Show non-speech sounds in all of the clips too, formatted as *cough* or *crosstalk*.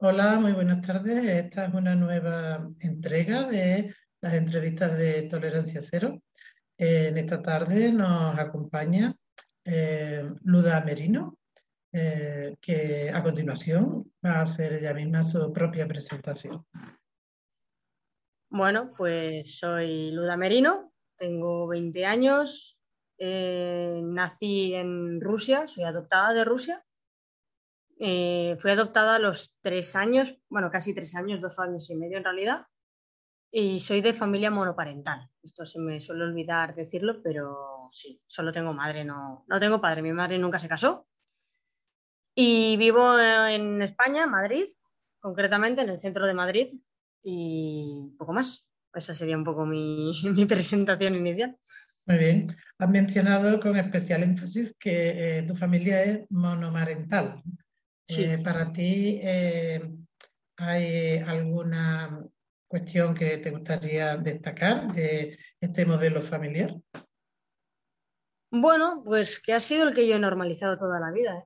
Hola, muy buenas tardes. Esta es una nueva entrega de las entrevistas de Tolerancia Cero. Eh, en esta tarde nos acompaña eh, Luda Merino, eh, que a continuación va a hacer ella misma su propia presentación. Bueno, pues soy Luda Merino, tengo 20 años, nací en Rusia, soy adoptada de Rusia eh, fui adoptada a los tres años, bueno, casi tres años, dos años y medio en realidad, y soy de familia monoparental. Esto se me suele olvidar decirlo, pero sí, solo tengo madre, no, no tengo padre. Mi madre nunca se casó. Y vivo en España, Madrid, concretamente en el centro de Madrid, y poco más. Esa sería un poco mi, *laughs* presentación inicial. Muy bien. Has mencionado con especial énfasis que eh, tu familia es monomarental. Eh, ¿Para ti eh, hay alguna cuestión que te gustaría destacar de este modelo familiar? Bueno, pues que ha sido el que yo he normalizado toda la vida. ¿eh?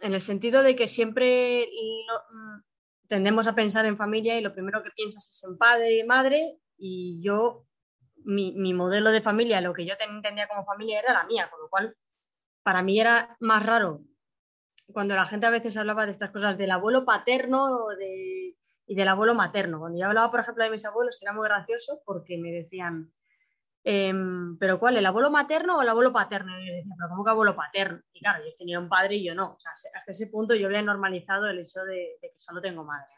En el sentido de que siempre mm, tendemos a pensar en familia y lo primero que piensas es en padre y madre y yo, mi, mi modelo de familia, lo que yo entendía como familia era la mía, con lo cual para mí era más raro cuando la gente a veces hablaba de estas cosas del abuelo paterno y del abuelo materno. Cuando yo hablaba, por ejemplo, de mis abuelos, era muy gracioso porque me decían, em, ¿pero cuál? ¿El abuelo materno o el abuelo paterno? Y yo decía, ¿pero cómo que abuelo paterno? Y claro, yo tenía un padre y yo no. hasta ese punto yo había normalizado el hecho de, que solo tengo madre.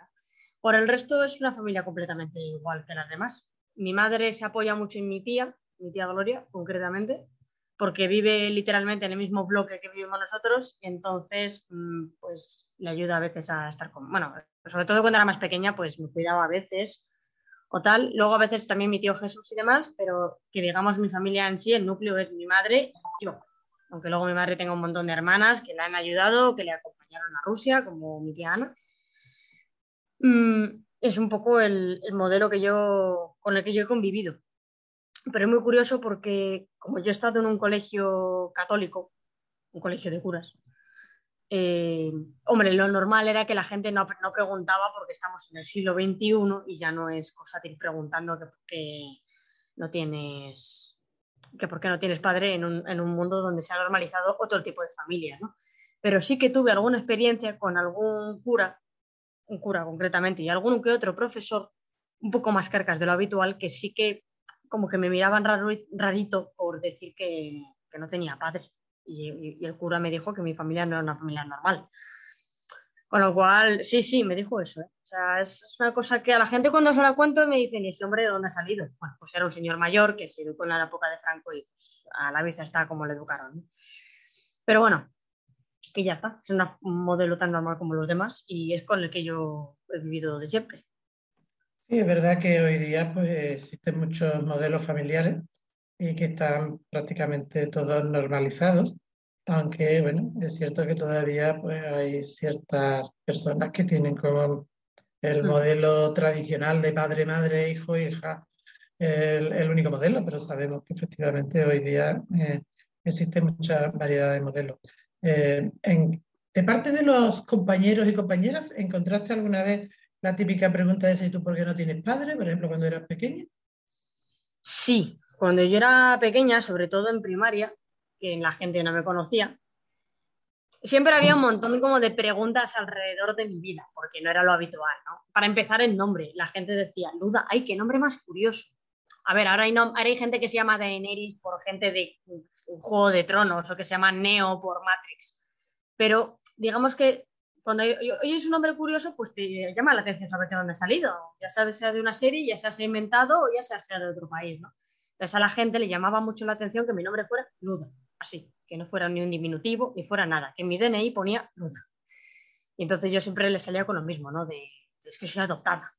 Por el resto es una familia completamente igual que las demás. Mi madre se apoya mucho en mi tía, mi tía Gloria, concretamente, porque vive literalmente en el mismo bloque que vivimos nosotros, y entonces mm, pues le ayuda a veces a estar con, bueno, sobre todo cuando era más pequeña, pues me cuidaba a veces o tal. Luego a veces también mi tío Jesús y demás, pero que digamos mi familia en sí, el núcleo es mi madre y yo. Aunque luego mi madre tenga un montón de hermanas que la han ayudado, que le acompañaron a Rusia, como mi tía Ana. Mm, es un poco el, el modelo que yo, con el que yo he convivido pero es muy curioso porque como yo he estado en un colegio católico, un colegio de curas, eh, hombre, lo normal era que la gente no, no, preguntaba porque estamos en el siglo XXI y ya no es cosa de ir preguntando que por no tienes que por qué no tienes padre en un, en un mundo donde se ha normalizado otro tipo de familia, ¿no? Pero sí que tuve alguna experiencia con algún cura, un cura concretamente, y algún que otro profesor, un poco más carcas de lo habitual, que sí que como que me miraban rarito por decir que, no tenía padre. Y, el cura me dijo que mi familia no era una familia normal. Con lo cual, sí, sí, me dijo eso. ¿eh? O sea, es una cosa que a la gente cuando se la cuento me dicen, ¿y ese hombre de dónde ha salido? Bueno, pues era un señor mayor que se educó en la época de Franco y pues, a la vista está como le educaron. Pero bueno, que ya está. Es un modelo tan normal como los demás y es con el que yo he vivido de siempre. Sí, es verdad que hoy día pues, existen muchos modelos familiares y que están prácticamente todos normalizados, aunque bueno, es cierto que todavía pues, hay ciertas personas que tienen como el hmm. modelo tradicional de padre, madre, hijo, hija, el, el único modelo, pero sabemos que efectivamente hoy día eh, existe mucha variedad de modelos. Eh, en, de parte de los compañeros y compañeras, ¿encontraste alguna vez la típica pregunta es, ¿y tú por qué no tienes padre? Por ejemplo, cuando eras pequeña. Sí, cuando yo era pequeña, sobre todo en primaria, que la gente no me conocía, siempre había un montón como de preguntas alrededor de mi vida, porque no era lo habitual, ¿no? Para empezar, el nombre. La gente decía, Luda, ay, qué nombre más curioso. A ver, ahora hay, gente que se llama Daenerys por gente de Juego de Tronos o que se llama Neo por Matrix. Pero digamos que cuando oyes un nombre curioso, pues te llama la atención saber de dónde ha salido, ya sea, sea de una serie, ya sea, se ha inventado o ya sea, sea de otro país, ¿no? Entonces a la gente le llamaba mucho la atención que mi nombre fuera Luda, así, que no fuera ni un diminutivo ni fuera nada, que en mi DNI ponía Luda. Y entonces yo siempre le salía con lo mismo, ¿no? De, es que soy adoptada.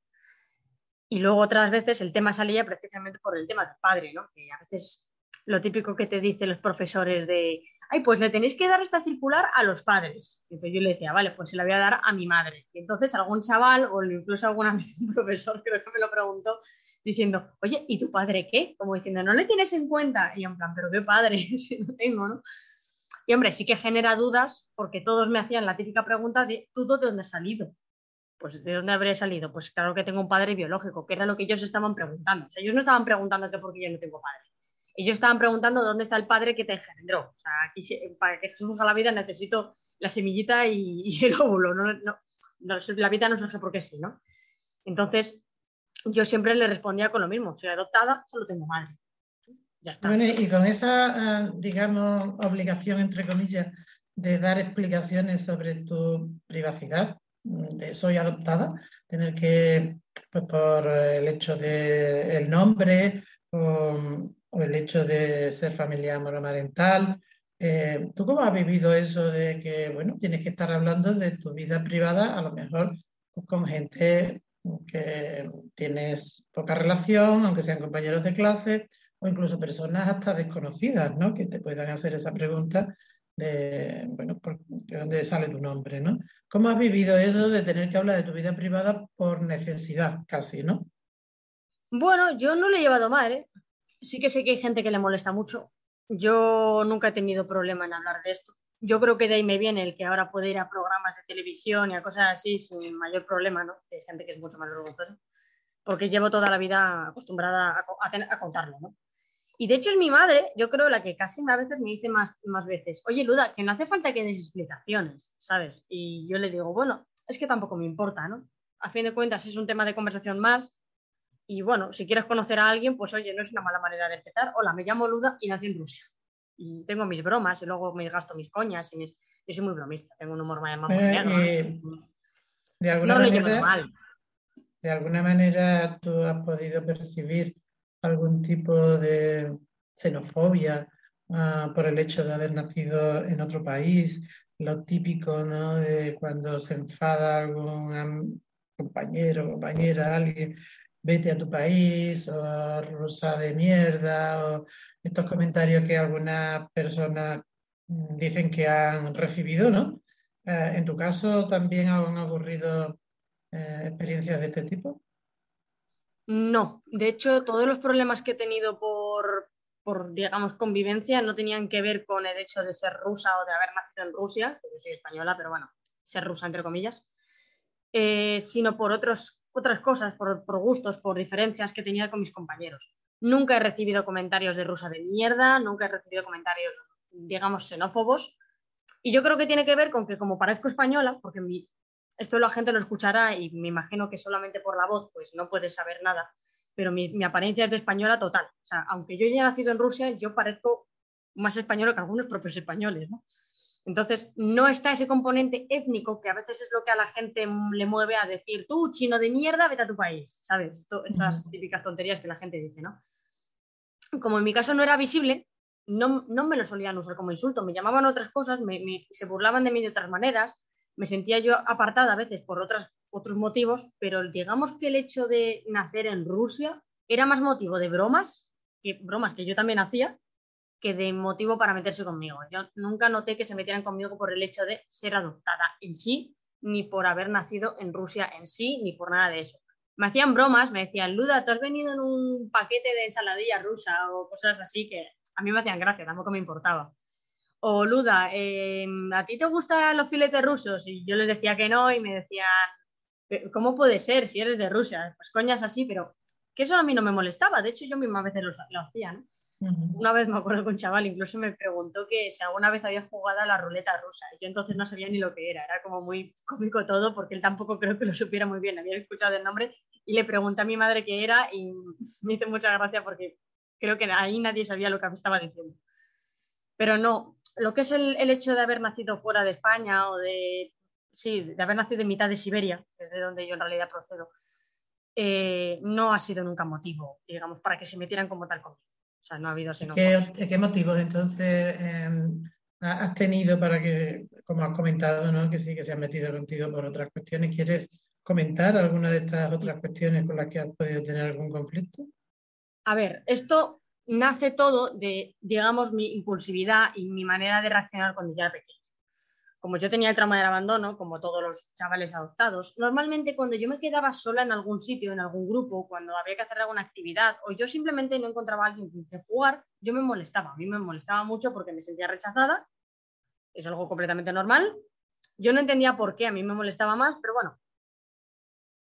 Y luego otras veces el tema salía precisamente por el tema del padre, ¿no? Que a veces lo típico que te dicen los profesores de, ay, pues le tenéis que dar esta circular a los padres. Entonces yo le decía, vale, pues se la voy a dar a mi madre. Y entonces algún chaval, o incluso alguna *laughs* vez un profesor creo que me lo preguntó, diciendo, oye, ¿y tu padre qué? Como diciendo, ¿no le tienes en cuenta? Y en plan, ¿pero qué padre? *laughs* si no tengo, ¿no? Y hombre, sí que genera dudas porque todos me hacían la típica pregunta de ¿tú de dónde has salido? Pues ¿de dónde habré salido? Pues claro que tengo un padre biológico, que era lo que ellos estaban preguntando. O sea, ellos no estaban preguntando que por qué yo no tengo padre. Ellos estaban preguntando dónde está el padre que te engendró. O sea, aquí, para que surja la vida necesito la semillita y, el óvulo. No, no, la vida no surge porque sí, ¿no? Entonces, yo siempre le respondía con lo mismo. Soy adoptada, solo tengo madre. Bueno, y con esa, ah, digamos, obligación, entre comillas, de dar explicaciones sobre tu privacidad, de soy adoptada, tener que, pues por el hecho de el nombre o, el hecho de ser familia monomarental, eh, ¿tú cómo has vivido eso de que, bueno, tienes que estar hablando de tu vida privada, a lo mejor pues, con gente que tienes poca relación, aunque sean compañeros de clase, o incluso personas hasta desconocidas, ¿no? Que te puedan hacer esa pregunta de, bueno, ¿de dónde sale tu nombre, ¿no? ¿Cómo has vivido eso de tener que hablar de tu vida privada por necesidad, casi, ¿no? Bueno, yo no lo he llevado mal, ¿eh? Sí que sé que hay gente que le molesta mucho. Yo nunca he tenido problema en hablar de esto. Yo creo que de ahí me viene el que ahora puede ir a programas de televisión y a cosas así sin mayor problema, ¿no? Que hay gente que es mucho más vergonzosa. Porque llevo toda la vida acostumbrada a, a contarlo, ¿no? Y de hecho es mi madre, yo creo, la que casi a veces me dice más, más veces, oye, Luda, que no hace falta que des explicaciones, ¿sabes? Y yo le digo, bueno, es que tampoco me importa, ¿no? A fin de cuentas es un tema de conversación más. Y bueno, si quieres conocer a alguien, pues oye, no es una mala manera de empezar. Hola, me llamo Luda y nací en Rusia. Y tengo mis bromas y luego me gasto mis coñas. Y Yo soy muy bromista, tengo un humor más, más eh, de alguna manera, De alguna manera tú has podido percibir algún tipo de xenofobia ah, por el hecho de haber nacido en otro país, lo típico ¿no? de cuando se enfada algún compañero, compañera, alguien, vete a tu país, o rosa de mierda, o estos comentarios que algunas personas mm, dicen que han recibido, ¿no? Eh, ¿En tu caso también han ocurrido eh, experiencias de este tipo? No, de hecho, todos los problemas que he tenido por, por, digamos, convivencia no tenían que ver con el hecho de ser rusa o de haber nacido en Rusia, yo soy española, pero bueno, ser rusa entre comillas, eh, sino por otros, otras cosas, por, por, gustos, por diferencias que tenía con mis compañeros. Nunca he recibido comentarios de rusa de mierda, nunca he recibido comentarios, digamos, xenófobos. Y yo creo que tiene que ver con que como parezco española, porque mi, esto la gente lo escuchará y me imagino que solamente por la voz pues no puedes saber nada, pero mi, apariencia es de española total. O sea, aunque yo haya nacido en Rusia, yo parezco más española que algunos propios españoles, ¿no? Entonces, no está ese componente étnico que a veces es lo que a la gente le mueve a decir, tú, chino de mierda, vete a tu país, ¿sabes? estas típicas tonterías que la gente dice, ¿no? Como en mi caso no era visible, no, no me lo solían usar como insulto, me llamaban otras cosas, se burlaban de mí de otras maneras, me sentía yo apartada a veces por otras, otros motivos, pero digamos que el hecho de nacer en Rusia era más motivo de bromas, que bromas que yo también hacía, que de motivo para meterse conmigo. Yo nunca noté que se metieran conmigo por el hecho de ser adoptada en sí, ni por haber nacido en Rusia en sí, ni por nada de eso. Me hacían bromas, me decían, Luda, tú has venido en un paquete de ensaladilla rusa o cosas así que a mí me hacían gracia, tampoco me importaba o Luda, em, ¿a ti te gustan los filetes rusos? Y yo les decía que no y me decían, ¿cómo puede ser si eres de Rusia? Pues coñas así, pero que eso a mí no me molestaba. De hecho, yo misma a veces lo, hacía, ¿no? Una vez me acuerdo que un chaval incluso me preguntó que si alguna vez había jugado a la ruleta rusa. Y yo entonces no sabía ni lo que era. Era como muy cómico todo porque él tampoco creo que lo supiera muy bien. Había escuchado el nombre y le pregunté a mi madre qué era y *laughs* me hizo mucha gracia porque creo que ahí nadie sabía lo que me estaba diciendo. Pero no, lo que es el, hecho de haber nacido fuera de España o de, sí, de haber nacido en mitad de Siberia, que es de donde yo en realidad procedo, eh, no ha sido nunca motivo, digamos, para que se metieran como tal conmigo. Sea, no ha habido sino. ¿Qué, ¿Qué motivos entonces em, has tenido para que, como has comentado, ¿no? que sí que se han metido contigo por otras cuestiones. ¿Quieres comentar alguna de estas otras cuestiones con las que has podido tener algún conflicto? A ver, esto nace todo de, digamos, mi impulsividad y mi manera de reaccionar cuando ya era pequeña. Como yo tenía el trauma del abandono, como todos los chavales adoptados, normalmente cuando yo me quedaba sola en algún sitio, en algún grupo, cuando había que hacer alguna actividad o yo simplemente no encontraba a alguien con quien jugar, yo me molestaba. A mí me molestaba mucho porque me sentía rechazada. Es algo completamente normal. Yo no entendía por qué a mí me molestaba más, pero bueno,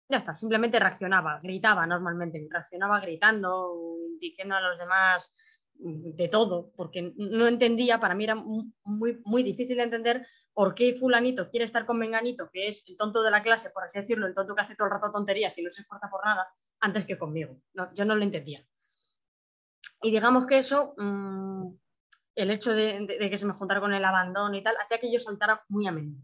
ya está, simplemente reaccionaba, gritaba normalmente, reaccionaba gritando, diciendo a los demás de todo, porque no entendía, para mí era muy, muy difícil de entender por qué fulanito quiere estar con Menganito, que es el tonto de la clase, por así decirlo, el tonto que hace todo el rato tonterías y no se esfuerza por nada, antes que conmigo. yo no lo entendía. Y digamos que eso, mm, el hecho de, que se me juntara con el abandono y tal, hacía que yo saltara muy a menudo.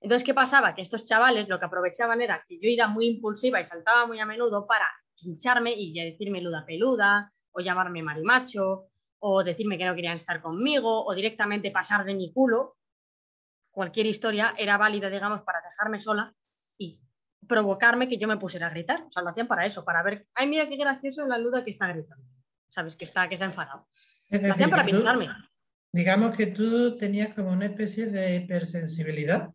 Entonces, ¿qué pasaba? Que estos chavales lo que aprovechaban era que yo era muy impulsiva y saltaba muy a menudo para pincharme y decirme luda peluda, o llamarme marimacho, o decirme que no querían estar conmigo, o directamente pasar de mi culo. Cualquier historia era válida, digamos, para dejarme sola y provocarme que yo me pusiera a gritar. O sea, lo hacían para eso, para ver, ay, mira qué gracioso la luda que está gritando. ¿Sabes? Que está, que se ha enfadado. lo hacían para pincharme. Digamos que tú tenías como una especie de hipersensibilidad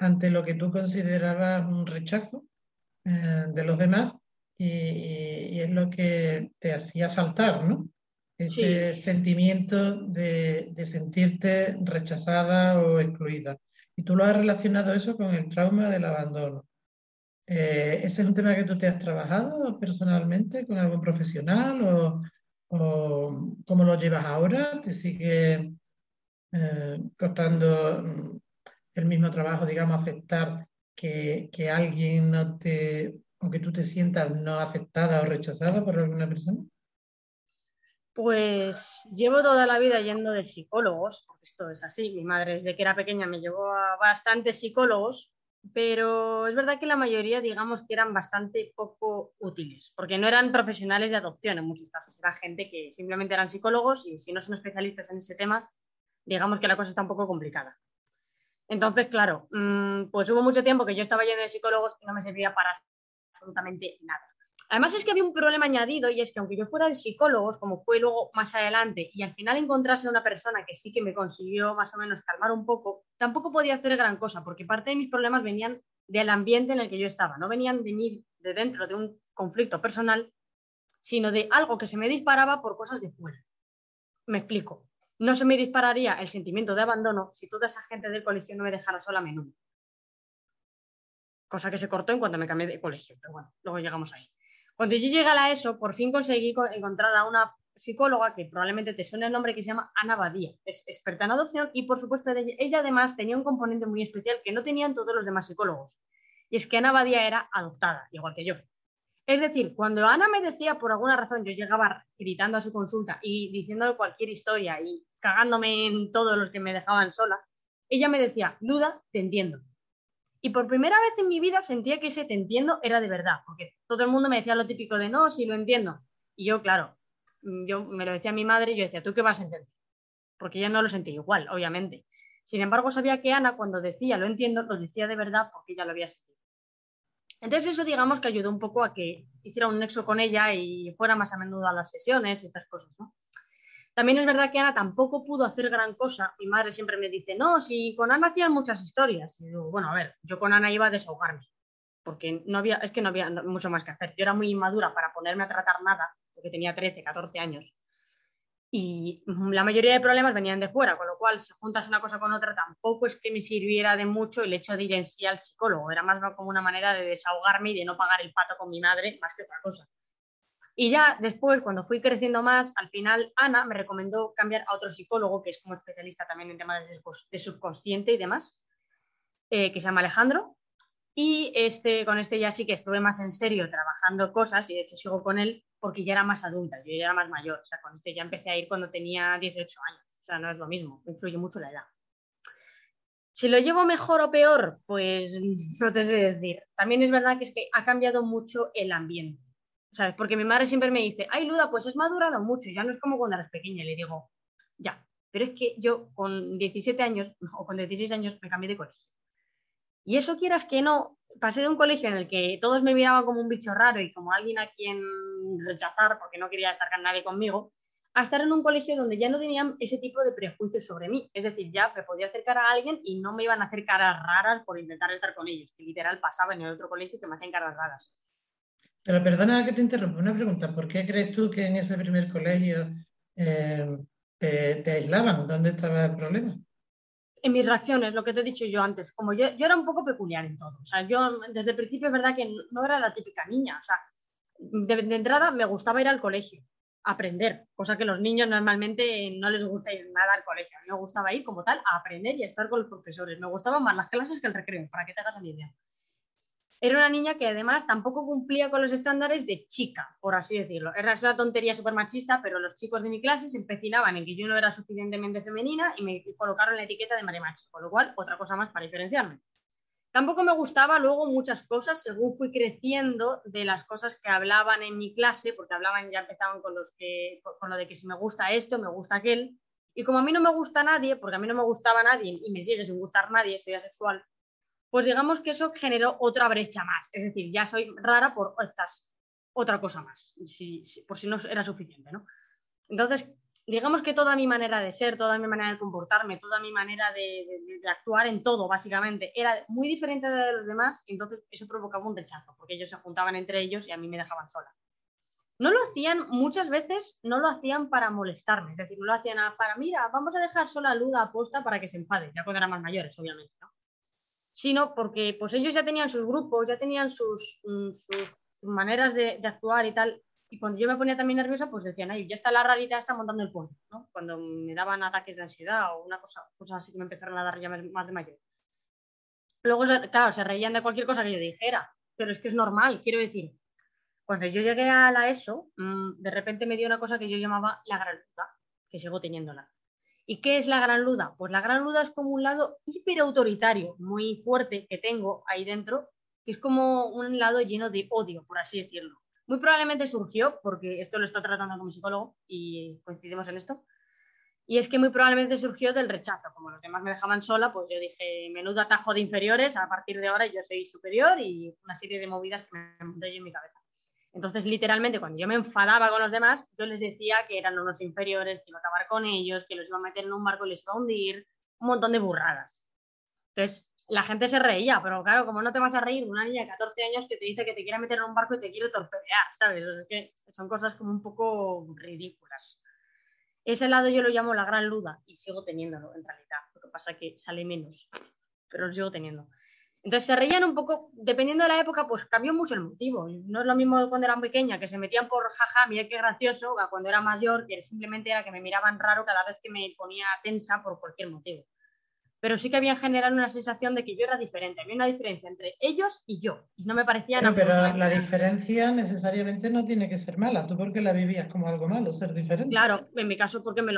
ante lo que tú considerabas un rechazo eh, de los demás y, es lo que te hacía saltar, ¿no? Ese sentimiento de, sentirte rechazada o excluida. Y tú lo has relacionado eso con el trauma del abandono. Eh, ¿Ese es un tema que tú te has trabajado personalmente con algún profesional o, cómo lo llevas ahora? ¿Te sigue eh, costando mm, el mismo trabajo, digamos, aceptar que, que alguien no te, o que tú te sientas no aceptada o rechazada por alguna persona? Pues llevo toda la vida yendo de psicólogos, porque esto es así. Mi madre desde que era pequeña me llevó a bastantes psicólogos, pero es verdad que la mayoría, digamos, que eran bastante poco útiles, porque no eran profesionales de adopción en muchos casos, era gente que simplemente eran psicólogos y si no son especialistas en ese tema, digamos que la cosa está un poco complicada. Entonces, claro, mm, pues hubo mucho tiempo que yo estaba yendo de psicólogos y no me servía para absolutamente nada. Además es que había un problema añadido y es que aunque yo fuera de psicólogos, como fue luego más adelante, y al final encontrase una persona que sí que me consiguió más o menos calmar un poco, tampoco podía hacer gran cosa, porque parte de mis problemas venían del ambiente en el que yo estaba, no venían de mí, de dentro de un conflicto personal, sino de algo que se me disparaba por cosas de fuera. Me explico no se me dispararía el sentimiento de abandono si toda esa gente del colegio no me dejara sola a menudo. Cosa que se cortó en cuanto me cambié de colegio, pero bueno, luego llegamos ahí. Cuando yo llegué a la ESO, por fin conseguí encontrar a una psicóloga que probablemente te suene el nombre que se llama Ana Badía. Es experta en adopción y, por supuesto, ella además tenía un componente muy especial que no tenían todos los demás psicólogos. Y es que Ana Badía era adoptada, igual que yo. Es decir, cuando Ana me decía por alguna razón, yo llegaba gritando a su consulta y diciéndole cualquier historia y cagándome en todos los que me dejaban sola, ella me decía, Luda, te entiendo. Y por primera vez en mi vida sentía que ese te entiendo era de verdad, porque todo el mundo me decía lo típico de no, sí lo entiendo. Y yo, claro, yo me lo decía a mi madre y yo decía, ¿tú qué vas a entender? Porque ella no lo sentía igual, obviamente. Sin embargo, sabía que Ana, cuando decía lo entiendo, lo decía de verdad porque ella lo había sentido. Entonces eso digamos que ayudó un poco a que hiciera un nexo con ella y fuera más a menudo a las sesiones y estas cosas, ¿no? También es verdad que Ana tampoco pudo hacer gran cosa. Mi madre siempre me dice, no, si con Ana hacían muchas historias. Y digo, bueno, a ver, yo con Ana iba a desahogarme, porque no había, es que no había mucho más que hacer. Yo era muy inmadura para ponerme a tratar nada, porque tenía 13, 14 años y la mayoría de problemas venían de fuera, con lo cual si juntas una cosa con otra tampoco es que me sirviera de mucho el hecho de ir en sí al psicólogo, era más como una manera de desahogarme y de no pagar el pato con mi madre más que otra cosa. Y ya después, cuando fui creciendo más, al final Ana me recomendó cambiar a otro psicólogo, que es como especialista también en temas de subconsciente y demás, eh, que se llama Alejandro, y este, con este ya sí que estuve más en serio trabajando cosas y de hecho sigo con él porque ya era más adulta, yo ya era más mayor. O sea, con este ya empecé a ir cuando tenía 18 años. O sea, no es lo mismo, influye mucho la edad. Si lo llevo mejor o peor, pues *laughs* no te sé decir. También es verdad que es que ha cambiado mucho el ambiente. ¿Sabes? Porque mi madre siempre me dice, ay, Luda, pues es madurado mucho, ya no es como cuando eras pequeña. Y le digo, ya, Pero es que yo con 17 años o con 16 años me cambié de colegio. Y eso quieras que no, pasé de un colegio en el que todos me miraban como un bicho raro y como alguien a quien rechazar porque no quería estar con nadie conmigo, a estar en un colegio donde ya no tenían ese tipo de prejuicios sobre mí. Es decir, ya me podía acercar a alguien y no me iban a hacer caras raras por intentar estar con ellos, que literal pasaba en el otro colegio que me hacían caras raras. Pero perdona que te interrumpa, una pregunta. ¿Por qué crees tú que en ese primer colegio eh, te, aislaban? ¿Dónde estaba el problema? En mis reacciones, lo que te he dicho yo antes, como yo, yo era un poco peculiar en todo. O sea, yo desde el principio es verdad que no era la típica niña. O sea, de entrada me gustaba ir al colegio aprender, cosa que los niños normalmente no les gusta ir nada al colegio. A mí me gustaba ir como tal a aprender y a estar con los profesores. Me gustaban más las clases que el recreo, para que te hagas una idea. Era una niña que además tampoco cumplía con los estándares de chica, por así decirlo. Era una tontería súper machista, pero los chicos de mi clase se empecinaban en que yo no era suficientemente femenina y me colocaron la etiqueta de marimacho, con lo cual otra cosa más para diferenciarme. Tampoco me gustaba luego muchas cosas según fui creciendo de las cosas que hablaban en mi clase, porque hablaban, ya empezaban con, los que, con lo de que si me gusta esto, me gusta aquel. Y como a mí no me gusta nadie, porque a mí no me gustaba nadie y me sigue sin gustar nadie, soy asexual, pues digamos que eso generó otra brecha más. Es decir, ya soy rara por estas otra cosa más, por si no era suficiente, ¿no? Entonces, digamos que toda mi manera de ser, toda mi manera de comportarme, toda mi manera de, actuar en todo, básicamente, era muy diferente de los demás, entonces eso provocaba un rechazo, porque ellos se juntaban entre ellos y a mí me dejaban sola. No lo hacían, muchas veces no lo hacían para molestarme, es decir, no lo hacían para, mira, vamos a dejar sola a Luda aposta para que se enfade, ya cuando eran más mayores, obviamente, ¿no? Sino porque pues ellos ya tenían sus grupos, ya tenían sus, mm, sus maneras de, actuar y tal, y cuando yo me ponía también nerviosa, pues decían, ay, ya está la rarita, está montando el pony, ¿no? Cuando me daban ataques de ansiedad o una cosa, cosas así que me empezaron a dar ya más de mayor. Luego, claro, se reían de cualquier cosa que yo dijera, pero es que es normal, quiero decir. Cuando yo llegué a la ESO, mm, de repente me dio una cosa que yo llamaba la gran luda, que sigo teniéndola. ¿Y qué es la gran luda? Pues la gran luda es como un lado hiperautoritario, muy fuerte que tengo ahí dentro, que es como un lado lleno de odio, por así decirlo. Muy probablemente surgió, porque esto lo está tratando como psicólogo y coincidimos en esto, y es que muy probablemente surgió del rechazo. Como los demás me dejaban sola, pues yo dije, menudo atajo de inferiores, a partir de ahora yo soy superior y una serie de movidas que me monté yo en mi cabeza. Entonces, literalmente, cuando yo me enfadaba con los demás, yo les decía que eran unos inferiores, que iba a acabar con ellos, que los iba a meter en un barco y les iba a hundir, un montón de burradas. Entonces, la gente se reía, pero claro, como no te vas a reír de una niña de 14 años que te dice que te quiere meter en un barco y te quiere torpedear, ¿sabes? es que son cosas como un poco ridículas. Ese lado yo lo llamo la gran luda y sigo teniéndolo en realidad. Lo que pasa es que sale menos, pero lo sigo teniendo. Entonces se reían un poco, dependiendo de la época, pues cambió mucho el motivo. No es lo mismo cuando era pequeña, que se metían por jaja, mira qué gracioso, a cuando era mayor, que simplemente era que me miraban raro cada vez que me ponía tensa por cualquier motivo pero sí que había generado una sensación de que yo era diferente. Había una diferencia entre ellos y yo. Y no me parecía nada. Pero la diferencia necesariamente no tiene que ser mala. ¿Tú por qué la vivías como algo malo, ser diferente? Claro, en mi caso porque, me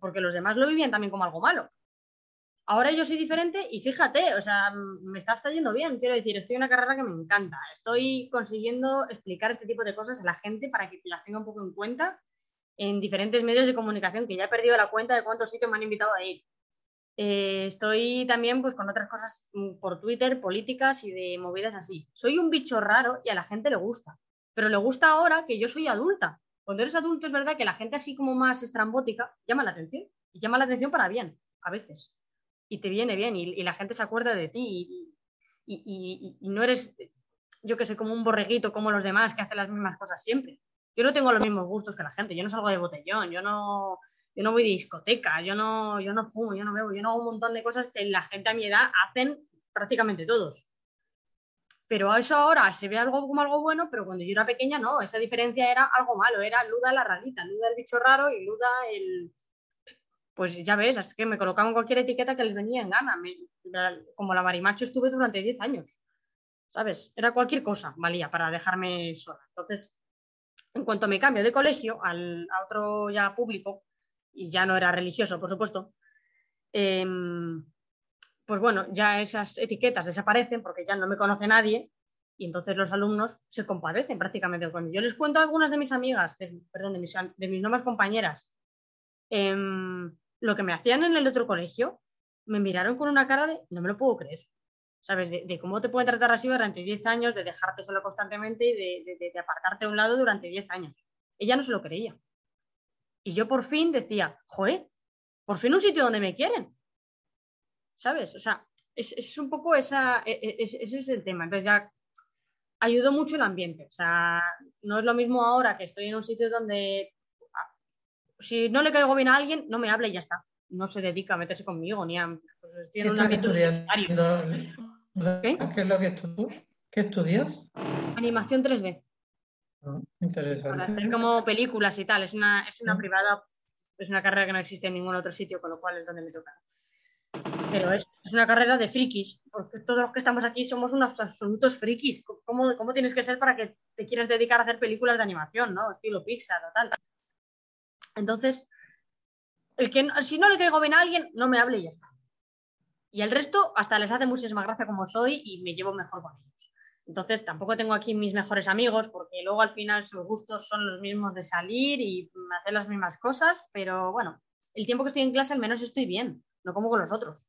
porque los demás lo vivían también como algo malo. Ahora yo soy diferente y fíjate, o sea, me está yendo bien. Quiero decir, estoy en una carrera que me encanta. Estoy consiguiendo explicar este tipo de cosas a la gente para que las tenga un poco en cuenta en diferentes medios de comunicación, que ya he perdido la cuenta de cuántos sitios me han invitado a ir. Eh, estoy también pues con otras cosas mm, por Twitter, políticas y de movidas así. Soy un bicho raro y a la gente le gusta, pero le gusta ahora que yo soy adulta. Cuando eres adulto es verdad que la gente así como más estrambótica llama la atención y llama la atención para bien, a veces. Y te viene bien y, la gente se acuerda de ti y, y no eres, yo que sé, como un borreguito como los demás que hacen las mismas cosas siempre. Yo no tengo los mismos gustos que la gente, yo no salgo de botellón, yo no, yo no voy de discoteca, yo no, yo no fumo, yo no bebo, yo no hago un montón de cosas que la gente a mi edad hacen prácticamente todos. Pero eso ahora se ve algo como algo bueno, pero cuando yo era pequeña no, esa diferencia era algo malo, era Luda la rarita, Luda el bicho raro y Luda el... Pues ya ves, es que me colocaban cualquier etiqueta que les venía en gana. como la marimacho estuve durante 10 años, ¿sabes? Era cualquier cosa, valía para dejarme sola. Entonces, en cuanto me cambio de colegio al, a otro ya público, y ya no era religioso, por supuesto, em, pues bueno, ya esas etiquetas desaparecen porque ya no me conoce nadie y entonces los alumnos se compadecen prácticamente conmigo. Yo les cuento a algunas de mis amigas, perdón, de mis, de mis nuevas compañeras, em, lo que me hacían en el otro colegio, me miraron con una cara de no me lo puedo creer. ¿Sabes? De, cómo te pueden tratar así durante 10 años, de dejarte solo constantemente y de, apartarte a un lado durante 10 años. Ella no se lo creía. Y yo por fin decía, joe, por fin un sitio donde me quieren. ¿Sabes? O sea, es, un poco esa, e, e, ese es el tema. Entonces ya ayudó mucho el ambiente. O sea, no es lo mismo ahora que estoy en un sitio donde si no le caigo bien a alguien, no me habla y ya está. No se dedica a meterse conmigo ni a. Pues, ¿Qué, un ¿Qué? ¿Qué es lo que estudias? ¿Qué estudias? Animación 3D. Ah, interesante. Para hacer como películas y tal. Es una, es una ah. privada, es una carrera que no existe en ningún otro sitio, con lo cual es donde me toca. Pero es, una carrera de frikis, porque todos los que estamos aquí somos unos absolutos frikis. ¿Cómo, ¿Cómo, tienes que ser para que te quieras dedicar a hacer películas de animación, ¿no? Estilo Pixar o tal. Entonces, el que si no le caigo bien a alguien, no me hable y ya está. Y el resto hasta les hace muchísima gracia como soy y me llevo mejor con ellos. Entonces tampoco tengo aquí mis mejores amigos porque luego al final sus gustos son los mismos de salir y hacer las mismas cosas, pero bueno, el tiempo que estoy en clase al menos estoy bien, no como con los otros.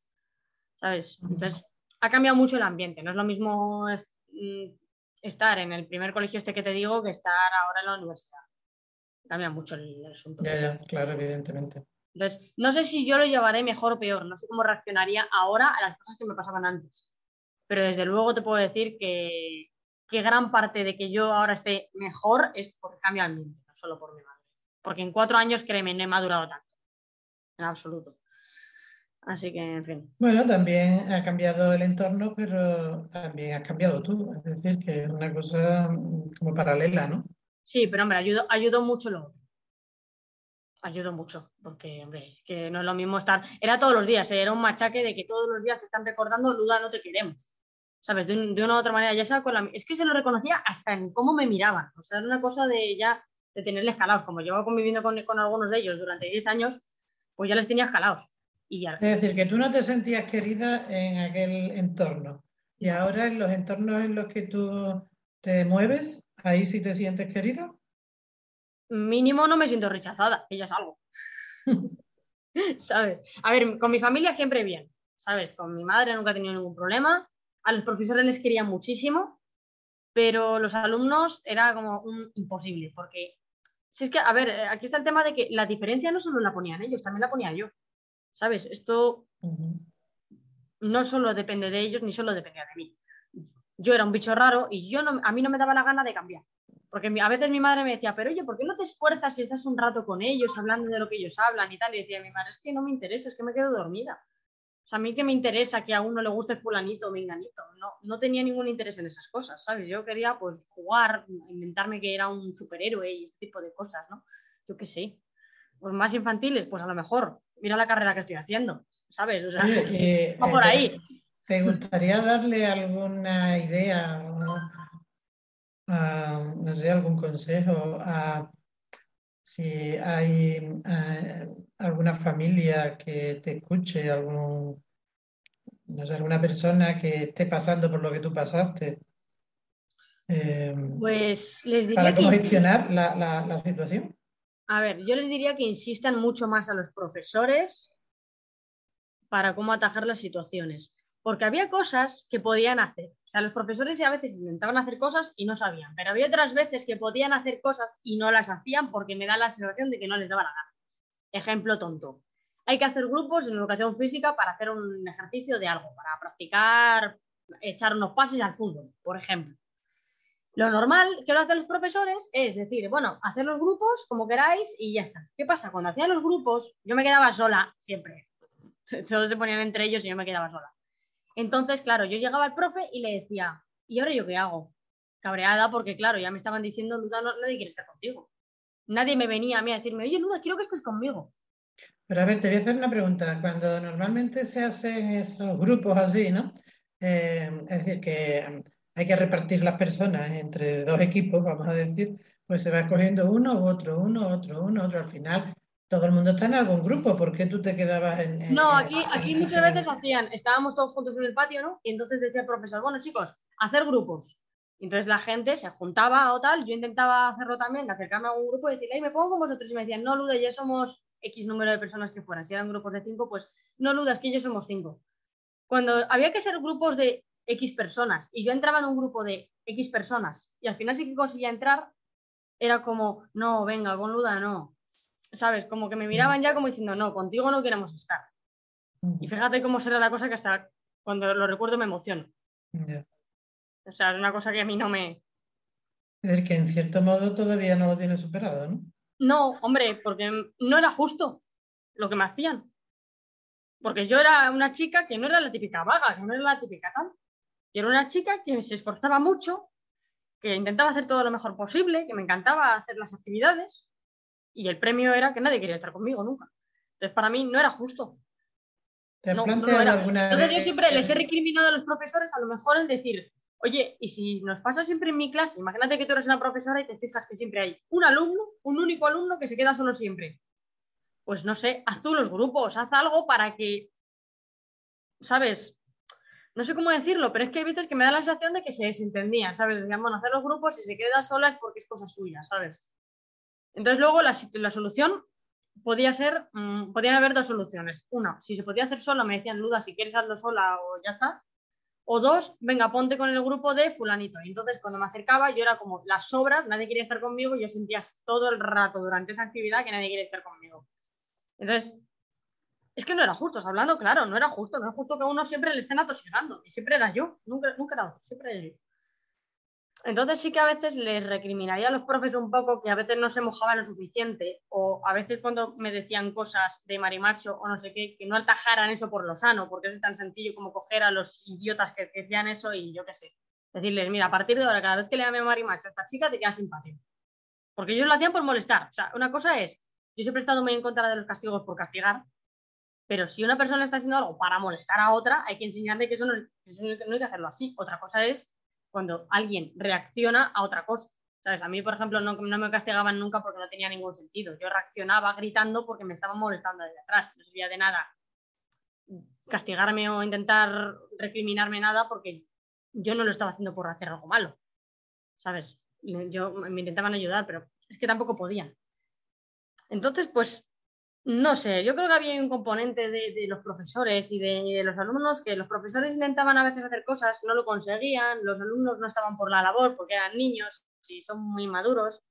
¿sabes? Entonces, ha cambiado mucho el ambiente. No es lo mismo mm, estar en el primer colegio este que te digo que estar ahora en la universidad. Cambia mucho el, asunto. Ya, ya, claro, evidentemente. Entonces, no sé si yo lo llevaré mejor o peor. No sé cómo reaccionaría ahora a las cosas que me pasaban antes. Pero desde luego te puedo decir que, que gran parte de que yo ahora esté mejor es por cambio de ambiente, no solo por mi madre. Porque en cuatro años, créeme, no he madurado tanto. En absoluto. Así que, en fin. Bueno, también ha cambiado el entorno, pero también has cambiado tú. Es decir, que es una cosa como paralela, ¿no? Sí, pero hombre, ayudó, ayudó mucho lo Ayudó mucho, porque, hombre, que no es lo mismo estar. Era todos los días, ¿eh? era un machaque de que todos los días te están recordando, Luda, no te queremos. ¿Sabes? De, una u otra manera, ya sea con la. Es que se lo reconocía hasta en cómo me miraban. O sea, era una cosa de ya de tenerles calados. Como llevo conviviendo con, con algunos de ellos durante 10 años, pues ya les tenía calados. Es decir, que tú no te sentías querida en aquel entorno y ahora en los entornos en los que tú te mueves, ahí sí te sientes querida. Mínimo no me siento rechazada, ella es algo. *laughs* ¿Sabes? A ver, con mi familia siempre bien, ¿sabes? Con mi madre nunca he tenido ningún problema, a los profesores les quería muchísimo, pero los alumnos era como un imposible, porque si es que, a ver, aquí está el tema de que la diferencia no solo la ponían ellos, también la ponía yo. ¿Sabes? Esto no solo depende de ellos ni solo dependía de mí. Yo era un bicho raro y yo no, a mí no me daba la gana de cambiar. Porque a veces mi madre me decía, pero oye, ¿por qué no te esfuerzas si estás un rato con ellos, hablando de lo que ellos hablan y tal? Y decía mi madre, es que no me interesa, es que me quedo dormida. O sea, a mí que me interesa que a uno le guste fulanito o menganito. No, no tenía ningún interés en esas cosas, ¿sabes? Yo quería, pues, jugar, inventarme que era un superhéroe y este tipo de cosas, ¿no? Yo qué sé. Pues más infantiles, pues a lo mejor mira la carrera que estoy haciendo, ¿sabes? O sea, *laughs* eh, va por eh, ahí. ¿Te gustaría darle alguna idea, no sé, algún consejo a si hay alguna familia que te escuche, algún, no sé, alguna persona que esté pasando por lo que tú pasaste? Eh, pues les diría para cómo gestionar la, la situación. A ver, yo les diría que insistan mucho más a los profesores para cómo atajar las situaciones. Porque había cosas que podían hacer. O sea, los profesores a veces intentaban hacer cosas y no sabían. Pero había otras veces que podían hacer cosas y no las hacían porque me da la sensación de que no les daba la gana. Ejemplo tonto. Hay que hacer grupos en educación física para hacer un ejercicio de algo, para practicar, echar unos pases al fútbol, por ejemplo. Lo normal que lo hacen los profesores es decir, bueno, hacer los grupos como queráis y ya está. ¿Qué pasa? Cuando hacían los grupos, yo me quedaba sola siempre. *laughs* Todos se ponían entre ellos y yo me quedaba sola. Entonces, claro, yo llegaba al profe y le decía, ¿y ahora yo qué hago? Cabreada porque, claro, ya me estaban diciendo, Luda, nadie quiere estar contigo. Nadie me venía a mí a decirme, oye, Luda, quiero que estés conmigo. Pero a ver, te voy a hacer una pregunta. Cuando normalmente se hacen esos grupos así, ¿no? Eh, es decir, que hay que repartir las personas entre dos equipos, vamos a decir, pues se va escogiendo uno u otro, uno, otro, uno, otro. Al final, todo el mundo está en algún grupo. ¿Por qué tú te quedabas en.? no, aquí, aquí muchas veces hacían, estábamos todos juntos en el patio, ¿no? Y entonces decía el profesor, bueno, chicos, hacer grupos. Entonces la gente se juntaba o tal, yo intentaba hacerlo también, acercarme a un grupo y decir, ay, me pongo con vosotros. Y me decían, no, Lude, ya somos X número de personas que fueran. Si eran grupos de cinco, pues no dudas que ellos somos cinco. Cuando había que ser grupos de X personas y yo entraba en un grupo de X personas y al final sí que conseguía entrar, era como, no, venga, con Luda no. ¿Sabes? Como que me miraban ya como diciendo, no, contigo no queremos estar. Y fíjate cómo será la cosa que hasta cuando lo recuerdo me emociono. O sea, es una cosa que a mí no me... Es que en cierto modo todavía no lo tiene superado, ¿no? No, hombre, porque no era justo lo que me hacían. Porque yo era una chica que no era la típica vaga, que no era la típica tal. Yo era una chica que se esforzaba mucho, que intentaba hacer todo lo mejor posible, que me encantaba hacer las actividades y el premio era que nadie quería estar conmigo nunca. Entonces, para mí no era justo. ¿Te no, alguna Entonces, yo siempre les he recriminado a los profesores a lo mejor en decir, oye, y si nos pasa siempre en mi clase, imagínate que tú eres una profesora y te fijas que siempre hay un alumno, un único alumno que se queda solo siempre. Pues no sé, haz tú los grupos, haz algo para que, ¿sabes? No sé cómo decirlo, pero es que hay veces que me da la sensación de que se desentendían, ¿sabes? Decían, bueno, hacer los grupos y se queda sola es porque es cosa suya, ¿sabes? Entonces luego la, solución podía ser, mmm, podían haber dos soluciones. Una, si se podía hacer sola, me decían, Luda, si quieres hazlo sola o ya está. O dos, venga, ponte con el grupo de fulanito. Y entonces cuando me acercaba yo era como las sobras, nadie quería estar conmigo y yo sentía todo el rato durante esa actividad que nadie quería estar conmigo. Entonces, es que no era justo, hablando claro, no era justo, no es justo que a uno siempre le estén atosigando. Y siempre era yo, nunca, nunca era otro, siempre era yo. Entonces sí que a veces les recriminaría a los profes un poco que a veces no se mojaban lo suficiente o a veces cuando me decían cosas de marimacho o no sé qué, que no atajaran eso por lo sano, porque eso es tan sencillo como coger a los idiotas que, decían eso y yo qué sé. Decirles, mira, a partir de ahora, cada vez que le llame marimacho a esta chica, te queda simpático. Porque ellos lo hacían por molestar. O sea, una cosa es, yo siempre he estado muy en contra de los castigos por castigar, pero si una persona está haciendo algo para molestar a otra, hay que enseñarle que eso no, eso no hay que hacerlo así. Otra cosa es cuando alguien reacciona a otra cosa. ¿Sabes? A mí, por ejemplo, no, me castigaban nunca porque no tenía ningún sentido. Yo reaccionaba gritando porque me estaban molestando desde atrás. No servía de nada castigarme o intentar recriminarme nada porque yo no lo estaba haciendo por hacer algo malo. ¿Sabes? Yo me intentaban ayudar, pero es que tampoco podían. Entonces, pues no sé, yo creo que había un componente de, los profesores y de, los alumnos que los profesores intentaban a veces hacer cosas, no lo conseguían, los alumnos no estaban por la labor porque eran niños y son muy maduros.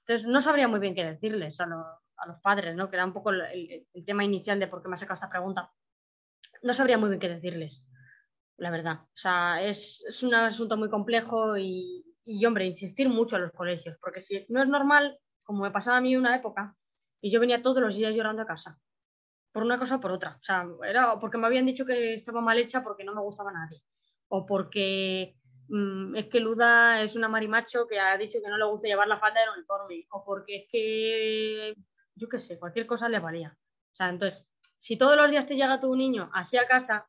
Entonces no sabría muy bien qué decirles a, los padres, ¿no? que era un poco el, tema inicial de por qué me ha sacado esta pregunta. No sabría muy bien qué decirles, la verdad. O sea, es, un asunto muy complejo y, y, hombre, insistir mucho a los colegios, porque si no es normal, como me pasaba a mí una época, y yo venía todos los días llorando a casa, por una cosa o por otra. O sea, era porque me habían dicho que estaba mal hecha porque no me gustaba nadie, o porque mm, es que Luda es una marimacho que ha dicho que no le gusta llevar la falda del uniforme, o porque es que, yo qué sé, cualquier cosa le valía. O sea, entonces, si todos los días te llega tu niño así a casa,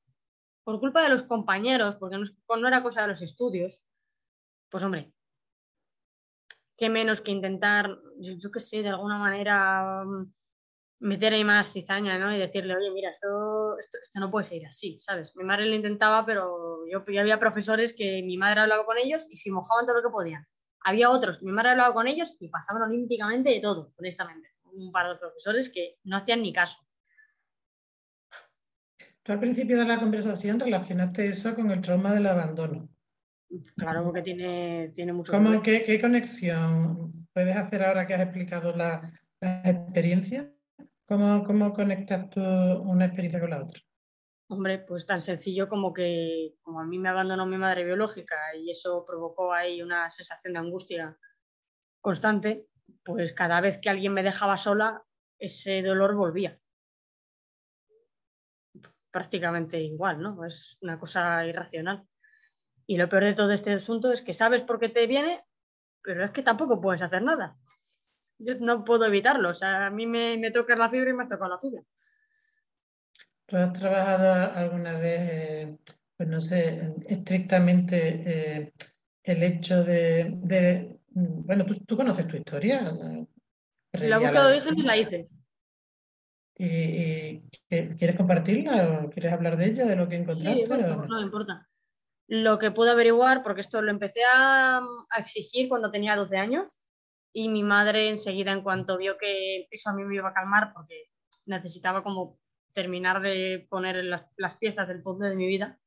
por culpa de los compañeros, porque no era cosa de los estudios, pues hombre, qué menos que intentar, yo, qué sé, de alguna manera mm, meter ahí más cizaña, ¿no? Y decirle, oye, mira, esto, esto, no puede ser así, ¿sabes? Mi madre lo intentaba, pero yo, había profesores que mi madre hablaba con ellos y se mojaban todo lo que podían. Había otros que mi madre hablaba con ellos y pasaban olímpicamente de todo, honestamente. Un par de profesores que no hacían ni caso. Tú al principio de la conversación relacionaste eso con el trauma del abandono. Claro, porque tiene, tiene mucho ¿Cómo, qué, ¿Qué conexión puedes hacer ahora que has explicado la, experiencia? ¿Cómo, ¿Cómo conectas tú una experiencia con la otra? Hombre, pues tan sencillo como que como a mí me abandonó mi madre biológica y eso provocó ahí una sensación de angustia constante, pues cada vez que alguien me dejaba sola, ese dolor volvía. Prácticamente igual, ¿no? Es una cosa irracional. Y lo peor de todo este asunto es que sabes por qué te viene, pero es que tampoco puedes hacer nada. Yo no puedo evitarlo. O sea, a mí me, me toca la fibra y me has tocado la fibra. ¿Tú has trabajado alguna vez, eh, pues no sé, estrictamente eh, el hecho de, bueno, ¿tú, conoces tu historia? La búsqueda de origen la hice. ¿Y, quieres compartirla o quieres hablar de ella, de lo que encontraste? Sí, no me importa lo que pude averiguar, porque esto lo empecé a, exigir cuando tenía 12 años, y mi madre enseguida, en cuanto vio que eso a mí me iba a calmar, porque necesitaba como terminar de poner las, piezas del puzzle de mi vida,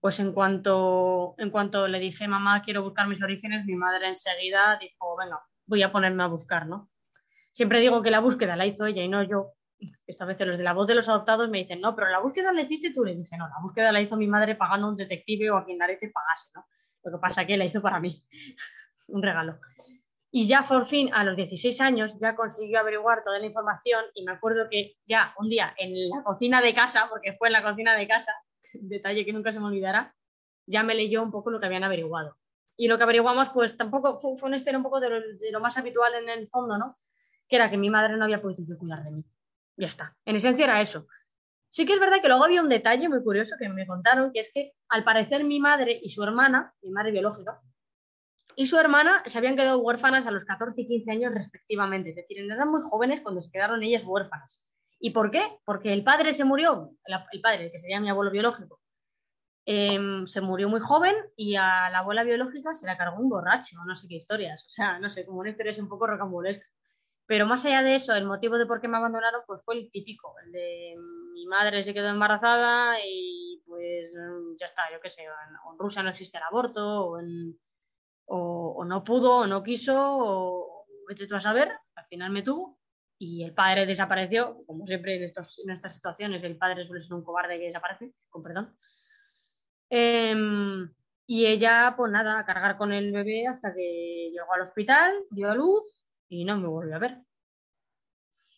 pues en cuanto, en cuanto le dije, mamá, quiero buscar mis orígenes, mi madre enseguida dijo, venga, voy a ponerme a buscar, ¿no? Siempre digo que la búsqueda la hizo ella y no yo. Esta vez los de la voz de los adoptados me dicen, no, pero la búsqueda la hiciste tú. Le dije, no, la búsqueda la hizo mi madre pagando un detective o a quien te pagase, ¿no? Lo que pasa que la hizo para mí. *laughs* un regalo. Y ya por fin, a los 16 años, ya consiguió averiguar toda la información y me acuerdo que ya un día en la cocina de casa, porque fue en la cocina de casa, *laughs* detalle que nunca se me olvidará, ya me leyó un poco lo que habían averiguado. Y lo que averiguamos, pues tampoco fue, fue una historia un poco de lo, más habitual en el fondo, ¿no? Que era que mi madre no había podido cuidar de mí. Ya está. En esencia era eso. Sí que es verdad que luego había un detalle muy curioso que me contaron, que es que al parecer mi madre y su hermana, mi madre biológica, y su hermana se habían quedado huérfanas a los 14 y 15 años respectivamente, es decir, eran muy jóvenes cuando se quedaron ellas huérfanas. ¿Y por qué? Porque el padre se murió, el padre, que sería mi abuelo biológico, em, se murió muy joven y a la abuela biológica se la cargó un borracho, no sé qué historias, o sea, no sé, como una historia es un poco rocambolesca. Pero más allá de eso, el motivo de por qué me abandonaron pues fue el típico, el de mi madre se quedó embarazada y pues ya está, yo qué sé, en Rusia no existe el aborto, o en, no pudo, o no quiso, o vete tú a saber, al final me tuvo y el padre desapareció, como siempre en, estos, en estas situaciones, el padre suele ser un cobarde que desaparece, con perdón. Em, y ella, pues nada, a cargar con el bebé hasta que llegó al hospital, dio a luz y no me volvió a ver.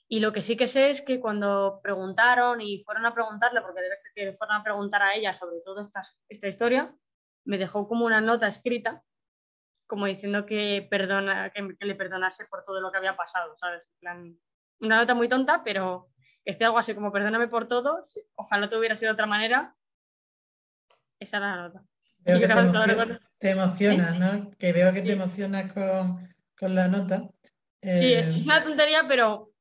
Y lo que sí que sé es que cuando preguntaron y fueron a preguntarle, porque debe ser que fueron a preguntar a ella sobre toda esta, esta historia, me dejó como una nota escrita como diciendo que, perdona, que, le perdonase por todo lo que había pasado, ¿sabes? plan, una nota muy tonta, pero que esté algo así como perdóname por todo, ojalá te hubiera sido de otra manera. Esa era la nota. Veo que te, emociona, ¿no? Que veo que te emocionas con, con, la nota. Sí, es eh, una tontería, pero...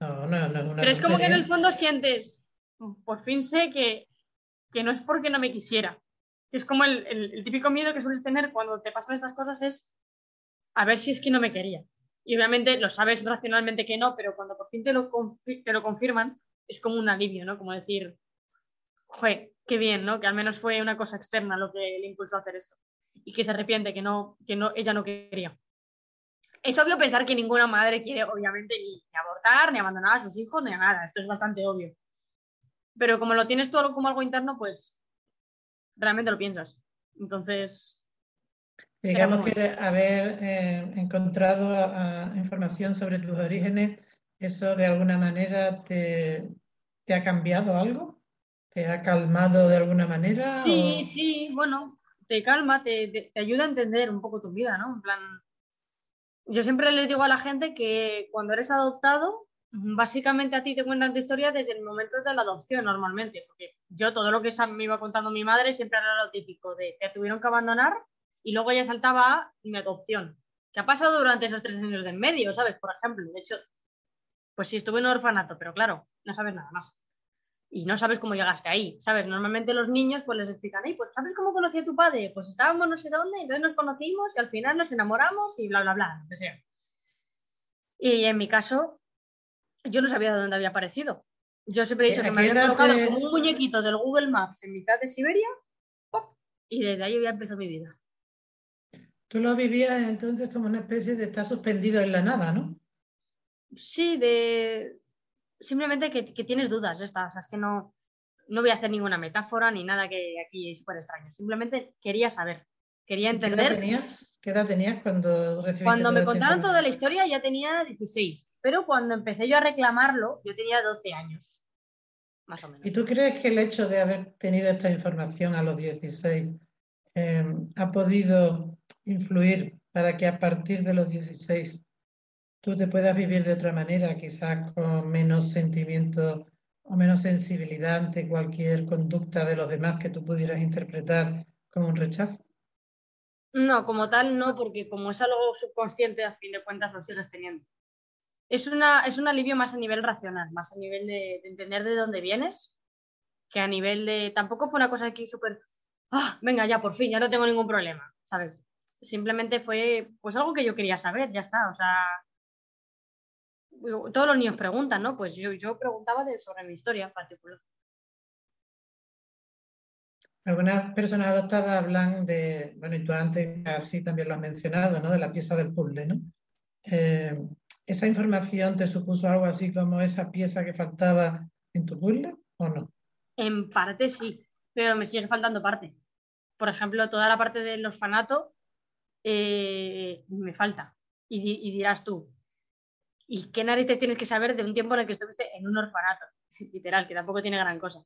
No, no, no es una Pero es como que en el fondo sientes, por fin sé que, que no es porque no me quisiera, es como el, típico miedo que sueles tener cuando te pasan estas cosas es a ver si es que no me quería. Y obviamente lo sabes racionalmente que no, pero cuando por fin te lo, te lo confirman, es como un alivio, ¿no? Como decir, joder, qué bien, ¿no? Que al menos fue una cosa externa lo que le impulsó a hacer esto. Y que se arrepiente, que no, que no, ella no quería. Es obvio pensar que ninguna madre quiere, obviamente, ni, abortar, ni abandonar a sus hijos, ni nada. Esto es bastante obvio. Pero como lo tienes todo como algo interno, pues realmente lo piensas. Entonces. Digamos que haber eh, encontrado información sobre tus orígenes, ¿eso de alguna manera te, te, ha cambiado algo? ¿Te ha calmado de alguna manera? Sí, sí, bueno, te calma, te, te, te, ayuda a entender un poco tu vida, ¿no? En plan, yo siempre les digo a la gente que cuando eres adoptado, Básicamente a ti te cuentan tu historia desde el momento de la adopción normalmente, porque yo todo lo que me iba contando mi madre siempre era lo típico de te tuvieron que abandonar y luego ya saltaba a mi adopción. ¿Qué ha pasado durante esos tres años de en medio, sabes? Por ejemplo, de hecho, pues sí, estuve en un orfanato, pero claro, no sabes nada más. Y no sabes cómo llegaste ahí, ¿sabes? Normalmente los niños pues les explican, ahí, pues ¿sabes cómo conocí a tu padre? Pues estábamos no sé dónde, entonces nos conocimos y al final nos enamoramos y bla, bla, bla, lo que sea. Y en mi caso, yo no sabía de dónde había aparecido. Yo siempre he dicho que me había colocado como un muñequito del Google Maps en mitad de Siberia y desde ahí ya empezó mi vida. Tú lo vivías entonces como una especie de estar suspendido en la nada, ¿no? Sí, de simplemente que, tienes dudas, está. es que no, no voy a hacer ninguna metáfora ni nada que aquí es súper extraño. Simplemente quería saber, quería entender. ¿Qué edad tenías, ¿Qué edad tenías cuando recibiste Cuando me contaron toda la historia ya tenía 16 pero cuando empecé yo a reclamarlo, yo tenía 12 años, más o menos. ¿Y tú crees que el hecho de haber tenido esta información a los 16 em, ha podido influir para que a partir de los 16 tú te puedas vivir de otra manera, quizás con menos sentimiento o menos sensibilidad ante cualquier conducta de los demás que tú pudieras interpretar como un rechazo? No, como tal no, porque como es algo subconsciente, a fin de cuentas lo sigues teniendo es, una, es un alivio más a nivel racional, más a nivel de, entender de dónde vienes, que a nivel de... Tampoco fue una cosa aquí súper... Ah, venga, ya, por fin, ya no tengo ningún problema, ¿sabes? simplemente fue pues algo que yo quería saber, ya está. O sea, todos los niños preguntan, ¿no? Pues yo, yo preguntaba de, sobre mi historia en particular. Algunas personas adoptadas hablan de, bueno, y tú antes así también lo has mencionado, ¿no? De la pieza del puzzle, ¿no? Eh, ¿Esa información te supuso algo así como esa pieza que faltaba en tu puzzle o no? En parte sí, pero me sigue faltando parte. Por ejemplo, toda la parte del orfanato eh, me falta. Y, dirás tú, ¿y qué narices tienes que saber de un tiempo en el que estuviste en un orfanato? *laughs* Literal, que tampoco tiene gran cosa.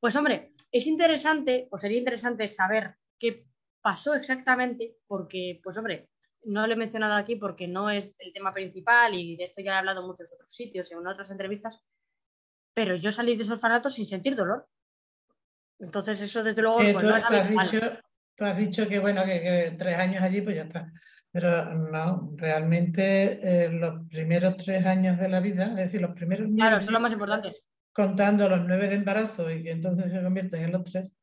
Pues hombre, es interesante, o sería interesante saber qué pasó exactamente, porque, pues hombre, no lo he mencionado aquí porque no es el tema principal y de esto ya he hablado en muchos otros sitios, en otras entrevistas, pero yo salí de esos orfanatos sin sentir dolor. Entonces eso desde luego pues, tú, no es has dicho, tú has dicho que bueno, que, tres años allí pues ya está. Pero no, realmente eh, los primeros tres años de la vida, es decir, los primeros... Claro, son los más importantes contando los nueve de embarazo y que entonces se convierten en los tres,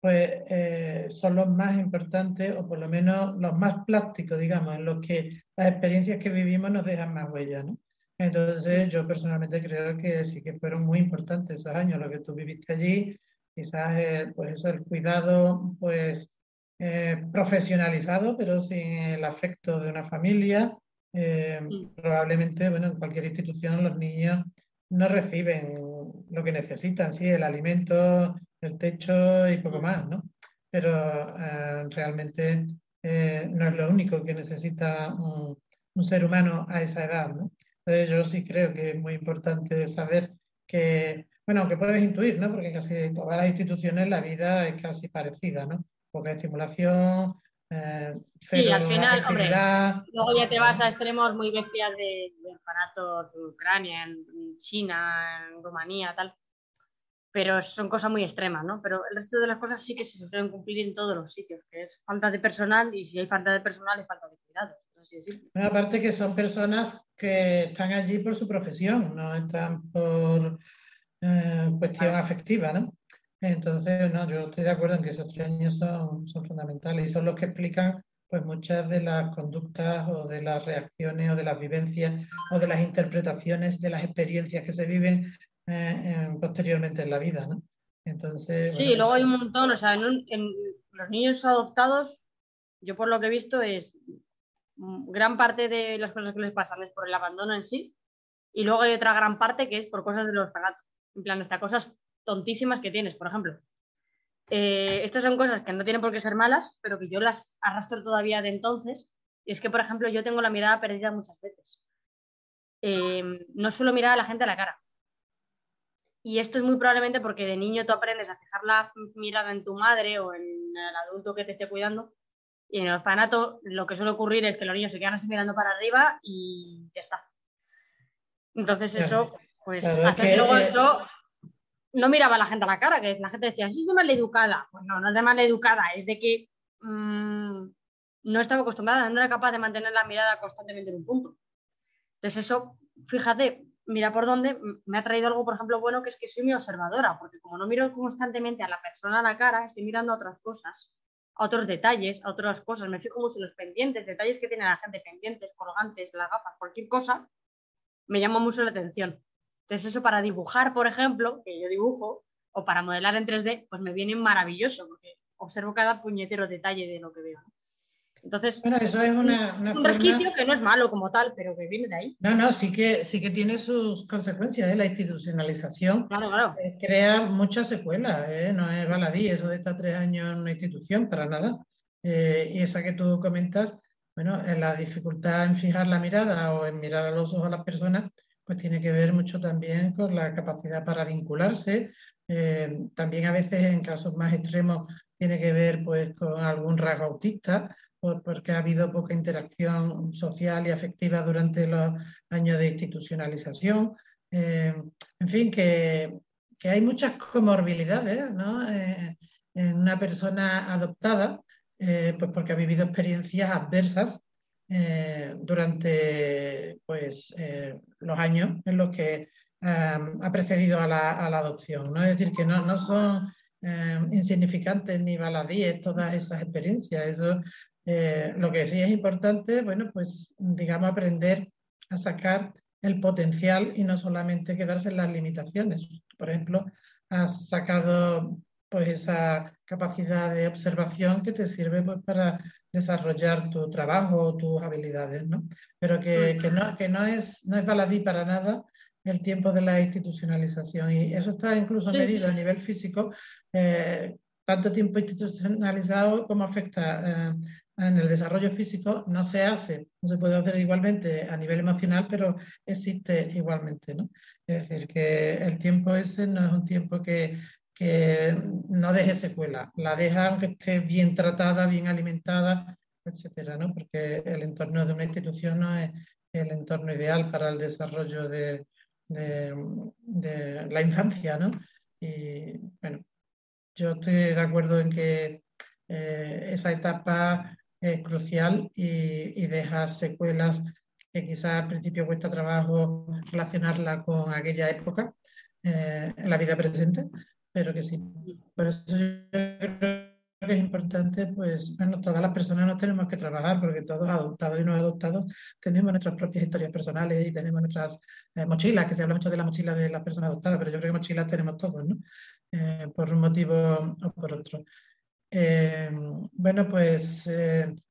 pues eh, son los más importantes o por lo menos los más plásticos, digamos, en los que las experiencias que vivimos nos dejan más huella, ¿no? Entonces yo personalmente creo que sí que fueron muy importantes esos años, lo que tú viviste allí, quizás eh, pues eso, el cuidado pues eh, profesionalizado, pero sin el afecto de una familia. Probablemente, bueno, en cualquier institución los niños no reciben lo que necesitan, sí, el alimento, el techo y poco más, ¿no? Pero eh, realmente eh, no es lo único que necesita un, ser humano a esa edad, ¿no? Entonces yo sí creo que es muy importante saber que, bueno, aunque puedes intuir, ¿no? Porque casi todas las instituciones la vida es casi parecida, ¿no? Poca estimulación, eh, sí, al final, hombre, luego ya te vas a extremos muy bestias de, de orfanatos en Ucrania, en China, en Rumanía, tal. Pero son cosas muy extremas, ¿no? Pero el resto de las cosas sí que se suelen cumplir en todos los sitios, que es falta de personal y si hay falta de personal hay falta de cuidado. Una aparte que son personas que están allí por su profesión, no están por eh, cuestión afectiva, ¿no? Entonces, no, yo estoy de acuerdo en que esos tres años son, son fundamentales y son los que explican pues muchas de las conductas o de las reacciones o de las vivencias o de las interpretaciones de las experiencias que se viven eh, posteriormente en la vida, ¿no? Entonces... Sí, luego hay un montón, o sea, en, los niños adoptados, yo por lo que he visto es gran parte de las cosas que les pasan es por el abandono en sí y luego hay otra gran parte que es por cosas de los orfanato. En plan, hasta cosas tontísimas que tienes, por ejemplo. Eh, estas son cosas que no tienen por qué ser malas, pero que yo las arrastro todavía de entonces. Y es que, por ejemplo, yo tengo la mirada perdida muchas veces. Eh, no suelo mirar a la gente a la cara. Y esto es muy probablemente porque de niño tú aprendes a fijar la mirada en tu madre o en el adulto que te esté cuidando. Y en el orfanato lo que suele ocurrir es que los niños se quedan así mirando para arriba y ya está. Entonces eso, pues, hace que, luego eh, yo no miraba a la gente a la cara, que la gente decía, sí, es de maleducada. Pues no, no es de maleducada, es de que mm, no estaba acostumbrada, no era capaz de mantener la mirada constantemente en un punto. Entonces eso, fíjate, mira por dónde me ha traído algo, por ejemplo, bueno, que es que soy muy observadora, porque como no miro constantemente a la persona a la cara, estoy mirando a otras cosas, a otros detalles, a otras cosas, me fijo mucho en los pendientes, detalles que tiene la gente, pendientes, colgantes, las gafas, cualquier cosa, me llama mucho la atención. Entonces eso para dibujar, por ejemplo, que yo dibujo, o para modelar en 3D, pues me viene maravilloso, porque observo cada puñetero detalle de lo que veo. Entonces, bueno, eso es una, un resquicio que no es malo como tal, pero que viene de ahí. No, no, sí que, sí que tiene sus consecuencias. ¿eh? La institucionalización eh, crea muchas secuelas. ¿eh? No es baladí eso de estar tres años en una institución, para nada. y esa que tú comentas, bueno, la dificultad en fijar la mirada o en mirar a los ojos a las personas, pues tiene que ver mucho también con la capacidad para vincularse. Eh, también a veces en casos más extremos tiene que ver pues con algún rasgo autista, porque ha habido poca interacción social y afectiva durante los años de institucionalización. Eh, en fin, que, hay muchas comorbilidades. Eh, en una persona adoptada, pues porque ha vivido experiencias adversas eh, durante pues, eh, los años en los que em, ha precedido a la, adopción. ¿no? Es decir, que no, no son em, insignificantes ni baladíes todas esas experiencias. Eso Eh, lo que sí es importante, bueno, pues digamos aprender a sacar el potencial y no solamente quedarse en las limitaciones. Por ejemplo, has sacado pues esa capacidad de observación que te sirve pues, para desarrollar tu trabajo o tus habilidades, ¿no? Pero que, que, no, que no, es, no es baladí para nada el tiempo de la institucionalización y eso está incluso medido a nivel físico, eh, tanto tiempo institucionalizado como afecta eh, en el desarrollo físico no se hace, no se puede hacer igualmente a nivel emocional, pero existe igualmente, ¿no? Es decir, que el tiempo ese no es un tiempo que, que no deje secuela, la deja aunque esté bien tratada, bien alimentada, etcétera, ¿no? Porque el entorno de una institución no es el entorno ideal para el desarrollo de, la infancia, ¿no? Y bueno, yo estoy de acuerdo en que eh, esa etapa es crucial y, deja secuelas que quizás al principio cuesta trabajo relacionarla con aquella época eh, la vida presente, pero que sí. Por eso yo creo que es importante, pues, bueno, todas las personas nos tenemos que trabajar, porque todos adoptados y no adoptados tenemos nuestras propias historias personales y tenemos nuestras eh, mochilas, que se habla mucho de la mochila de las personas adoptadas, pero yo creo que mochilas tenemos todos, ¿no? Eh, por un motivo o por otro. Eh, bueno, pues,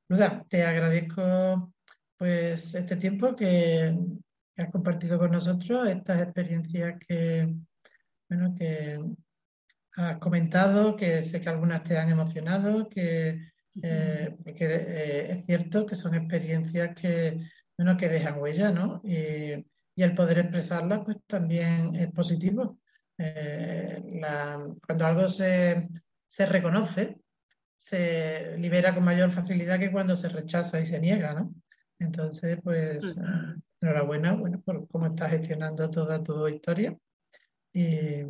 Luda, te agradezco pues este tiempo que, que has compartido con nosotros, estas experiencias que, bueno, que has comentado, que sé que algunas te han emocionado, que, eh, eh, es cierto que son experiencias que, bueno, que dejan huella, ¿no? Y, el poder expresarlas, pues también es positivo. Eh, cuando algo se, se, reconoce, se libera con mayor facilidad que cuando se rechaza y se niega, ¿no? Entonces, pues, enhorabuena, bueno, por cómo estás gestionando toda tu historia. Y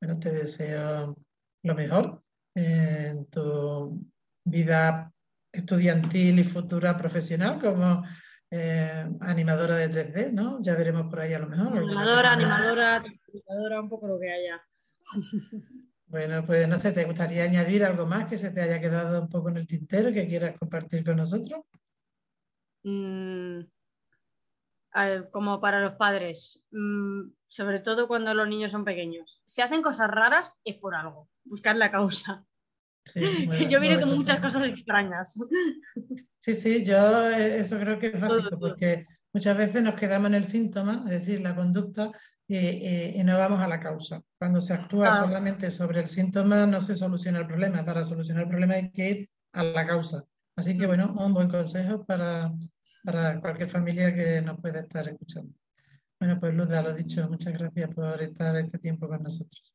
bueno, te deseo lo mejor en tu vida estudiantil y futura profesional como eh, animadora de 3D, ¿no? Ya veremos por ahí a lo mejor. Animadora, animadora, animadora, un poco lo que haya. *laughs* *laughs* Bueno, pues no sé, ¿te gustaría añadir algo más que se te haya quedado un poco en el tintero que quieras compartir con nosotros? Mm, como para los padres, mm, sobre todo cuando los niños son pequeños. Si hacen cosas raras es por algo, buscar la causa. *laughs* yo vine con muchas cosas extrañas. Sí, sí, yo eh, eso creo que es básico, porque muchas veces nos quedamos en el síntoma, es decir, la conducta, y, no vamos a la causa. Cuando se actúa solamente sobre el síntoma no se soluciona el problema. Para solucionar el problema hay que ir a la causa. Así que bueno, un buen consejo para para cualquier familia que nos pueda estar escuchando. Bueno, pues Luz, lo dicho, muchas gracias por estar este tiempo con nosotros.